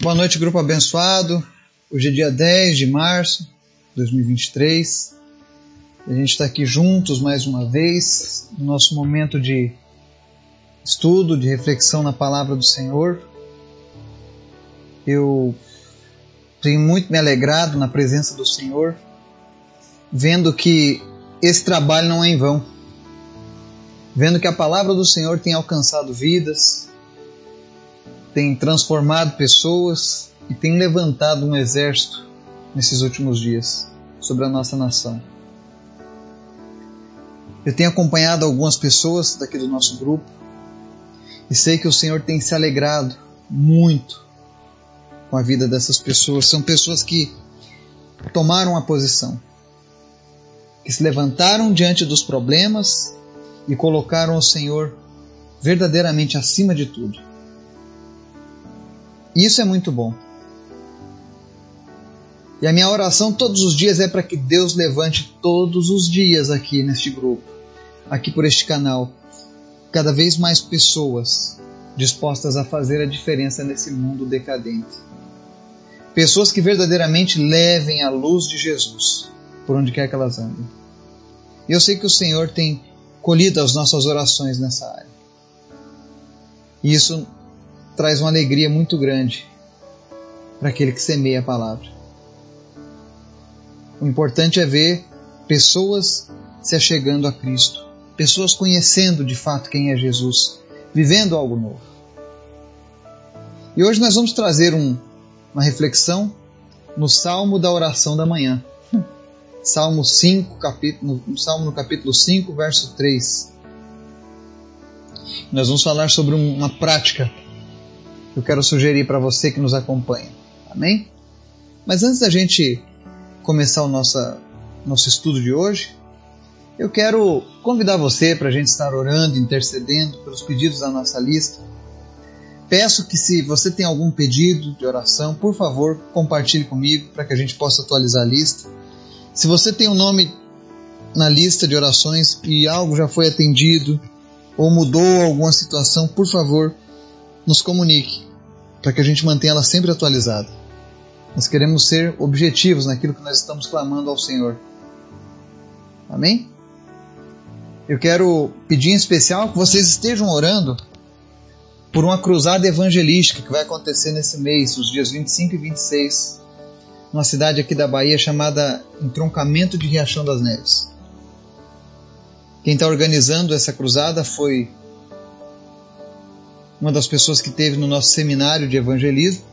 Boa noite, grupo abençoado. Hoje é dia 10 de março de 2023. A gente está aqui juntos mais uma vez, no nosso momento de estudo, de reflexão na palavra do Senhor. Eu tenho muito me alegrado na presença do Senhor, vendo que esse trabalho não é em vão. Vendo que a palavra do Senhor tem alcançado vidas, tem transformado pessoas e tem levantado um exército nesses últimos dias sobre a nossa nação. Eu tenho acompanhado algumas pessoas daqui do nosso grupo e sei que o Senhor tem se alegrado muito com a vida dessas pessoas. São pessoas que tomaram a posição, que se levantaram diante dos problemas e colocaram o Senhor verdadeiramente acima de tudo. Isso é muito bom. E a minha oração todos os dias é para que Deus levante todos os dias aqui neste grupo, aqui por este canal, cada vez mais pessoas dispostas a fazer a diferença nesse mundo decadente. Pessoas que verdadeiramente levem a luz de Jesus por onde quer que elas andem. E eu sei que o Senhor tem colhido as nossas orações nessa área. E isso traz uma alegria muito grande para aquele que semeia a palavra. O importante é ver pessoas se achegando a Cristo, pessoas conhecendo de fato quem é Jesus, vivendo algo novo. E hoje nós vamos trazer um, uma reflexão no Salmo da Oração da Manhã. Salmo 5, capítulo, Salmo no capítulo 5, verso 3. Nós vamos falar sobre uma prática que eu quero sugerir para você que nos acompanha. Amém? Mas antes da gente começar o nosso, nosso estudo de hoje, eu quero convidar você para a gente estar orando, intercedendo pelos pedidos da nossa lista. Peço que, se você tem algum pedido de oração, por favor, compartilhe comigo para que a gente possa atualizar a lista. Se você tem um nome na lista de orações e algo já foi atendido ou mudou alguma situação, por favor, nos comunique, para que a gente mantenha ela sempre atualizada. Nós queremos ser objetivos naquilo que nós estamos clamando ao Senhor. Amém? Eu quero pedir em especial que vocês estejam orando por uma cruzada evangelística que vai acontecer nesse mês, os dias 25 e 26, numa cidade aqui da Bahia chamada Entroncamento de Riachão das Neves. Quem está organizando essa cruzada foi uma das pessoas que teve no nosso seminário de evangelismo.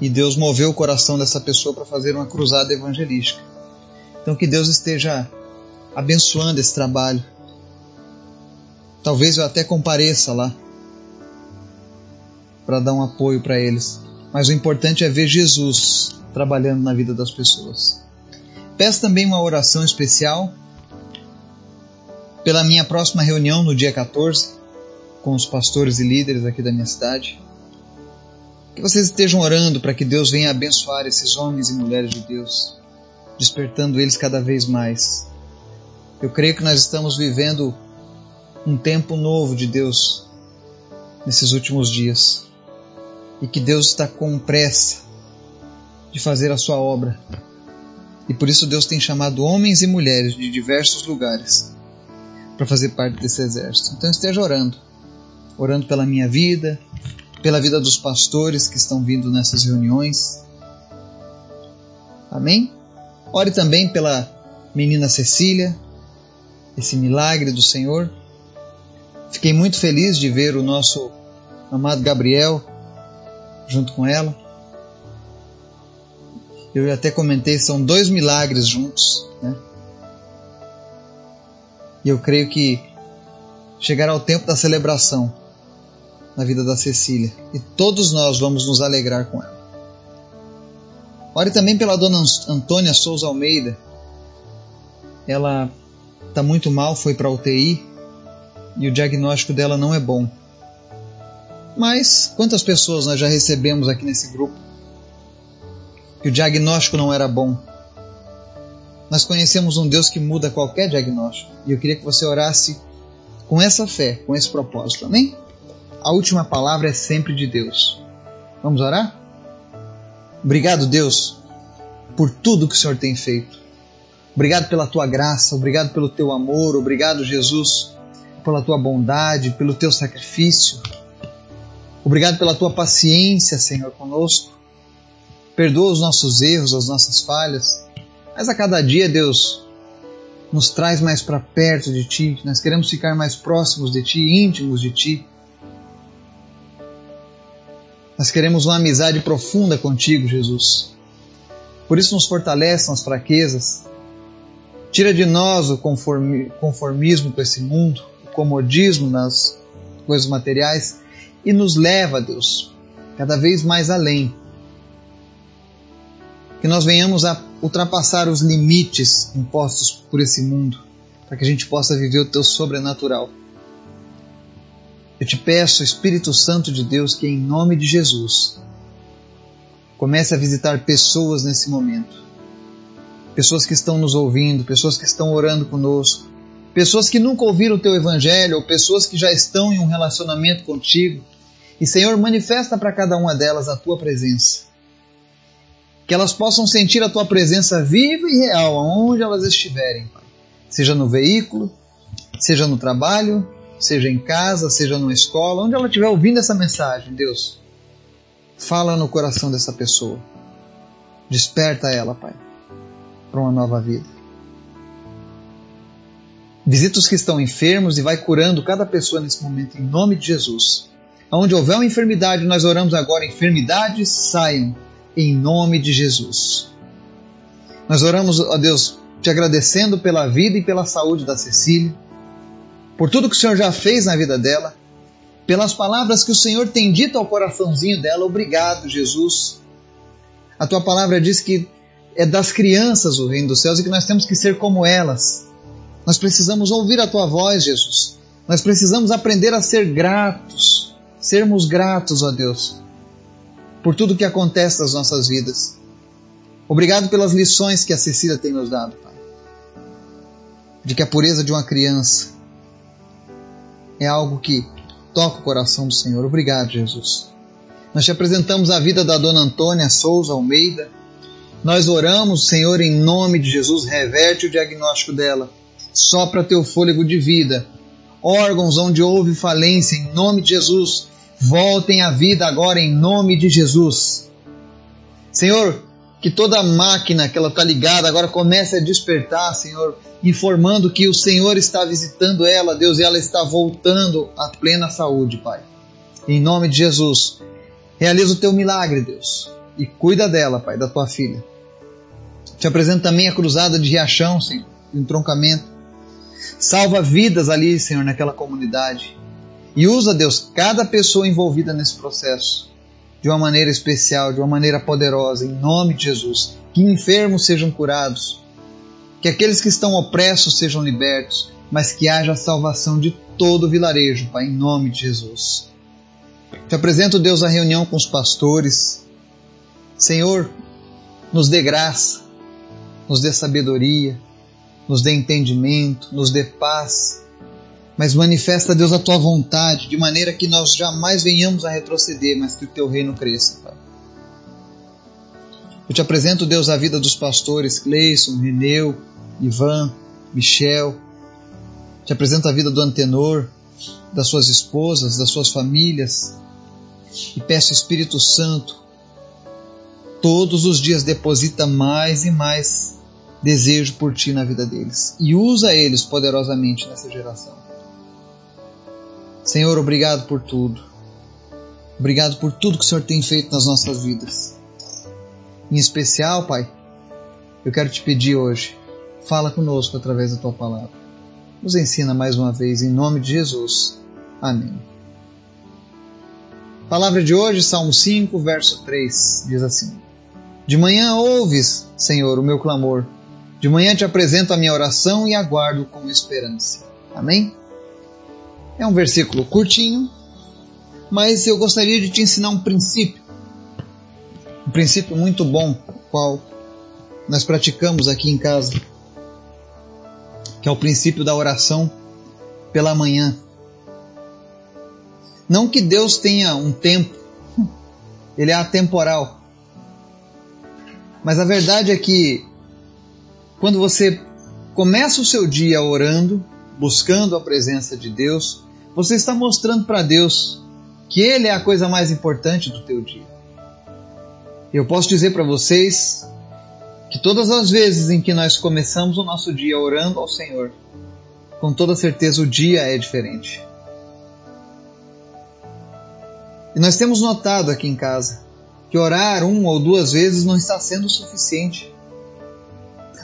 E Deus moveu o coração dessa pessoa para fazer uma cruzada evangelística. Então que Deus esteja abençoando esse trabalho. Talvez eu até compareça lá para dar um apoio para eles. Mas o importante é ver Jesus trabalhando na vida das pessoas. Peço também uma oração especial pela minha próxima reunião no dia 14 com os pastores e líderes aqui da minha cidade. Que vocês estejam orando para que Deus venha abençoar esses homens e mulheres de Deus, despertando eles cada vez mais. Eu creio que nós estamos vivendo um tempo novo de Deus nesses últimos dias e que Deus está com pressa de fazer a sua obra. E por isso Deus tem chamado homens e mulheres de diversos lugares para fazer parte desse exército. Então esteja orando orando pela minha vida, pela vida dos pastores que estão vindo nessas reuniões. Amém? Ore também pela menina Cecília, esse milagre do Senhor. Fiquei muito feliz de ver o nosso amado Gabriel junto com ela. Eu até comentei, são dois milagres juntos, né? E eu creio que chegará o tempo da celebração na vida da Cecília e todos nós vamos nos alegrar com ela. Ore também pela dona Antônia Souza Almeida. Ela está muito mal, foi para UTI e o diagnóstico dela não é bom. Mas quantas pessoas nós já recebemos aqui nesse grupo que o diagnóstico não era bom? Nós conhecemos um Deus que muda qualquer diagnóstico e eu queria que você orasse com essa fé, com esse propósito, amém? a última palavra é sempre de Deus. Vamos orar? Obrigado, Deus, por tudo que o Senhor tem feito. Obrigado pela tua graça, obrigado pelo teu amor, obrigado, Jesus, pela tua bondade, pelo teu sacrifício. Obrigado pela tua paciência, Senhor, conosco. Perdoa os nossos erros, as nossas falhas. Mas a cada dia, Deus, nos traz mais para perto de Ti. Nós queremos ficar mais próximos de Ti, íntimos de Ti. Nós queremos uma amizade profunda contigo, Jesus. Por isso, nos fortalece nas fraquezas. Tira de nós o conformismo com esse mundo, o comodismo nas coisas materiais e nos leva, Deus, cada vez mais além que nós venhamos a ultrapassar os limites impostos por esse mundo, para que a gente possa viver o teu sobrenatural. Eu te peço, Espírito Santo de Deus, que em nome de Jesus comece a visitar pessoas nesse momento. Pessoas que estão nos ouvindo, pessoas que estão orando conosco, pessoas que nunca ouviram o teu evangelho, ou pessoas que já estão em um relacionamento contigo. E Senhor, manifesta para cada uma delas a tua presença que elas possam sentir a tua presença viva e real aonde elas estiverem. Seja no veículo, seja no trabalho, seja em casa, seja numa escola, onde ela estiver ouvindo essa mensagem, Deus, fala no coração dessa pessoa. Desperta ela, Pai, para uma nova vida. Visita os que estão enfermos e vai curando cada pessoa nesse momento, em nome de Jesus. Onde houver uma enfermidade, nós oramos agora: enfermidades saiam em nome de Jesus. Nós oramos a Deus te agradecendo pela vida e pela saúde da Cecília, por tudo que o Senhor já fez na vida dela, pelas palavras que o Senhor tem dito ao coraçãozinho dela. Obrigado, Jesus. A tua palavra diz que é das crianças o reino dos céus e que nós temos que ser como elas. Nós precisamos ouvir a tua voz, Jesus. Nós precisamos aprender a ser gratos, sermos gratos, ó Deus, por tudo que acontece nas nossas vidas. Obrigado pelas lições que a Cecília tem nos dado, Pai. De que a pureza de uma criança é algo que toca o coração do Senhor. Obrigado, Jesus. Nós te apresentamos a vida da dona Antônia Souza Almeida. Nós oramos, Senhor, em nome de Jesus, reverte o diagnóstico dela. Sopra teu fôlego de vida. Órgãos onde houve falência, em nome de Jesus, voltem à vida agora em nome de Jesus. Senhor, que toda máquina que ela está ligada agora comece a despertar, Senhor, informando que o Senhor está visitando ela, Deus, e ela está voltando à plena saúde, Pai. Em nome de Jesus, realiza o teu milagre, Deus, e cuida dela, Pai, da tua filha. Te apresento também a cruzada de Riachão, Senhor, entroncamento. Salva vidas ali, Senhor, naquela comunidade. E usa, Deus, cada pessoa envolvida nesse processo de uma maneira especial, de uma maneira poderosa, em nome de Jesus. Que enfermos sejam curados, que aqueles que estão opressos sejam libertos, mas que haja a salvação de todo o vilarejo, Pai, em nome de Jesus. Te apresento, Deus, a reunião com os pastores. Senhor, nos dê graça, nos dê sabedoria, nos dê entendimento, nos dê paz mas manifesta, Deus, a tua vontade, de maneira que nós jamais venhamos a retroceder, mas que o teu reino cresça, Pai. Eu te apresento, Deus, a vida dos pastores Cleison, Reneu, Ivan, Michel. Te apresento a vida do Antenor, das suas esposas, das suas famílias. E peço, Espírito Santo, todos os dias deposita mais e mais desejo por ti na vida deles. E usa eles poderosamente nessa geração. Senhor, obrigado por tudo. Obrigado por tudo que o Senhor tem feito nas nossas vidas. Em especial, Pai, eu quero te pedir hoje, fala conosco através da tua palavra. Nos ensina mais uma vez, em nome de Jesus. Amém. Palavra de hoje, Salmo 5, verso 3, diz assim: De manhã ouves, Senhor, o meu clamor. De manhã te apresento a minha oração e aguardo com esperança. Amém? É um versículo curtinho, mas eu gostaria de te ensinar um princípio. Um princípio muito bom, qual nós praticamos aqui em casa, que é o princípio da oração pela manhã. Não que Deus tenha um tempo ele é atemporal. Mas a verdade é que quando você começa o seu dia orando, buscando a presença de Deus, você está mostrando para Deus que Ele é a coisa mais importante do teu dia. Eu posso dizer para vocês que todas as vezes em que nós começamos o nosso dia orando ao Senhor, com toda certeza o dia é diferente. E nós temos notado aqui em casa que orar uma ou duas vezes não está sendo suficiente.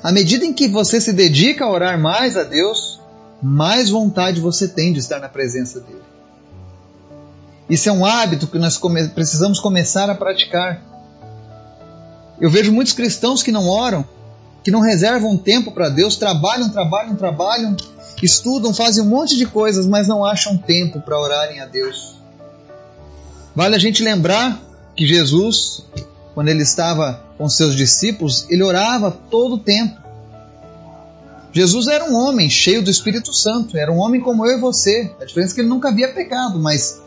À medida em que você se dedica a orar mais a Deus, mais vontade você tem de estar na presença dele. Isso é um hábito que nós come precisamos começar a praticar. Eu vejo muitos cristãos que não oram, que não reservam tempo para Deus, trabalham, trabalham, trabalham, estudam, fazem um monte de coisas, mas não acham tempo para orarem a Deus. Vale a gente lembrar que Jesus, quando ele estava com seus discípulos, ele orava todo o tempo. Jesus era um homem cheio do Espírito Santo, era um homem como eu e você. A diferença é que ele nunca havia pecado, mas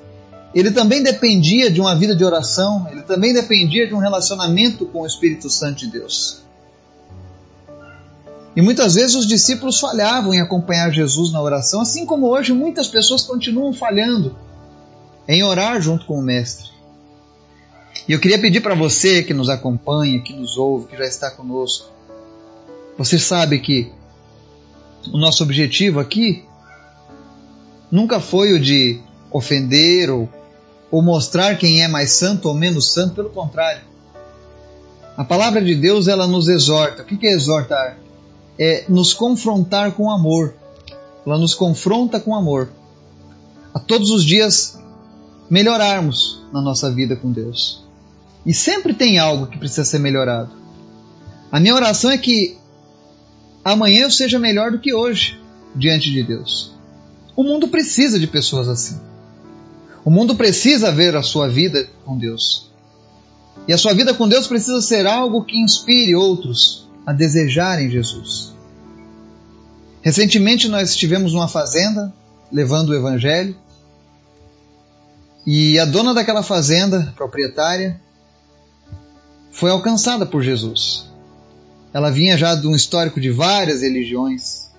ele também dependia de uma vida de oração, ele também dependia de um relacionamento com o Espírito Santo de Deus. E muitas vezes os discípulos falhavam em acompanhar Jesus na oração, assim como hoje muitas pessoas continuam falhando em orar junto com o Mestre. E eu queria pedir para você que nos acompanha, que nos ouve, que já está conosco, você sabe que o nosso objetivo aqui nunca foi o de ofender ou ou mostrar quem é mais santo ou menos santo, pelo contrário. A palavra de Deus ela nos exorta. O que é exortar? É nos confrontar com amor. Ela nos confronta com amor. A todos os dias melhorarmos na nossa vida com Deus. E sempre tem algo que precisa ser melhorado. A minha oração é que amanhã eu seja melhor do que hoje diante de Deus. O mundo precisa de pessoas assim. O mundo precisa ver a sua vida com Deus. E a sua vida com Deus precisa ser algo que inspire outros a desejarem Jesus. Recentemente nós estivemos numa fazenda levando o evangelho e a dona daquela fazenda, proprietária, foi alcançada por Jesus. Ela vinha já de um histórico de várias religiões,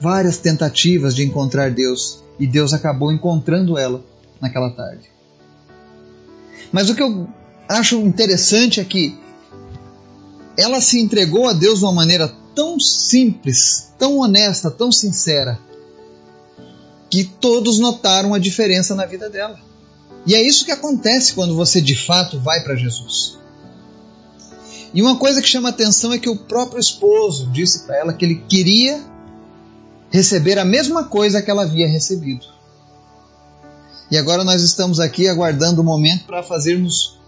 várias tentativas de encontrar Deus, e Deus acabou encontrando ela naquela tarde. Mas o que eu acho interessante é que ela se entregou a Deus de uma maneira tão simples, tão honesta, tão sincera, que todos notaram a diferença na vida dela. E é isso que acontece quando você de fato vai para Jesus. E uma coisa que chama atenção é que o próprio esposo disse para ela que ele queria receber a mesma coisa que ela havia recebido. E agora nós estamos aqui aguardando o momento para fazermos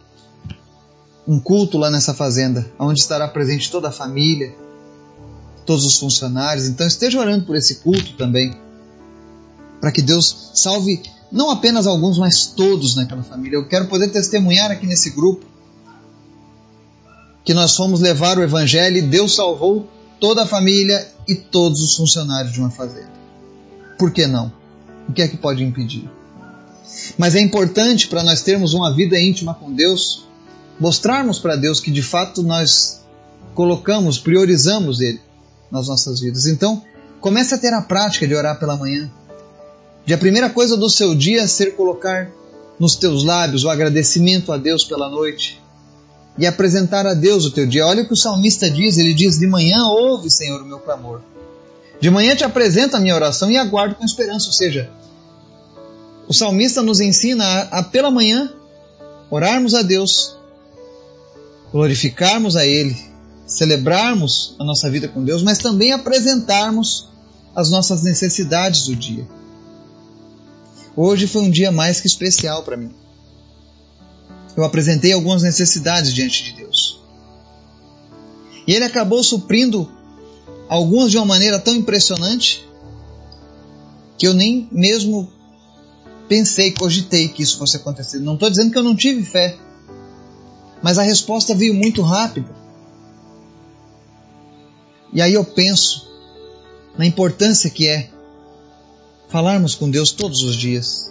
um culto lá nessa fazenda, onde estará presente toda a família, todos os funcionários. Então esteja orando por esse culto também, para que Deus salve não apenas alguns, mas todos naquela família. Eu quero poder testemunhar aqui nesse grupo que nós fomos levar o Evangelho e Deus salvou toda a família e todos os funcionários de uma fazenda. Por que não? O que é que pode impedir? Mas é importante para nós termos uma vida íntima com Deus, mostrarmos para Deus que de fato nós colocamos, priorizamos Ele nas nossas vidas. Então, comece a ter a prática de orar pela manhã. De a primeira coisa do seu dia ser colocar nos teus lábios o agradecimento a Deus pela noite e apresentar a Deus o teu dia. Olha o que o salmista diz: ele diz, De manhã ouve, Senhor, o meu clamor. De manhã te apresento a minha oração e aguardo com esperança. Ou seja, o salmista nos ensina a, a pela manhã orarmos a Deus, glorificarmos a Ele, celebrarmos a nossa vida com Deus, mas também apresentarmos as nossas necessidades do dia. Hoje foi um dia mais que especial para mim. Eu apresentei algumas necessidades diante de Deus. E Ele acabou suprindo algumas de uma maneira tão impressionante que eu nem mesmo pensei, cogitei que isso fosse acontecer. Não estou dizendo que eu não tive fé, mas a resposta veio muito rápida. E aí eu penso na importância que é falarmos com Deus todos os dias.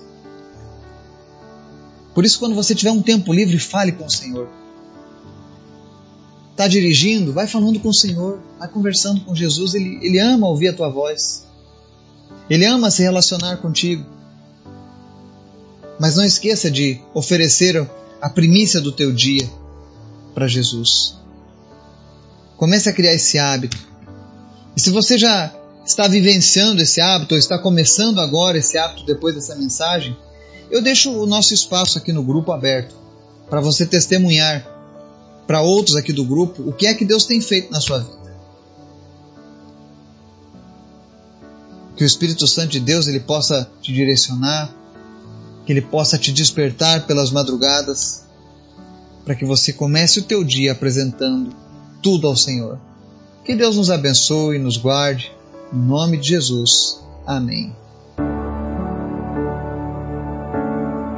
Por isso, quando você tiver um tempo livre, fale com o Senhor. Está dirigindo? Vai falando com o Senhor, vai conversando com Jesus. Ele, ele ama ouvir a tua voz. Ele ama se relacionar contigo. Mas não esqueça de oferecer a primícia do teu dia para Jesus. Comece a criar esse hábito. E se você já está vivenciando esse hábito, ou está começando agora esse hábito depois dessa mensagem, eu deixo o nosso espaço aqui no grupo aberto para você testemunhar para outros aqui do grupo o que é que Deus tem feito na sua vida. Que o Espírito Santo de Deus ele possa te direcionar, que ele possa te despertar pelas madrugadas, para que você comece o teu dia apresentando tudo ao Senhor. Que Deus nos abençoe e nos guarde. Em nome de Jesus. Amém.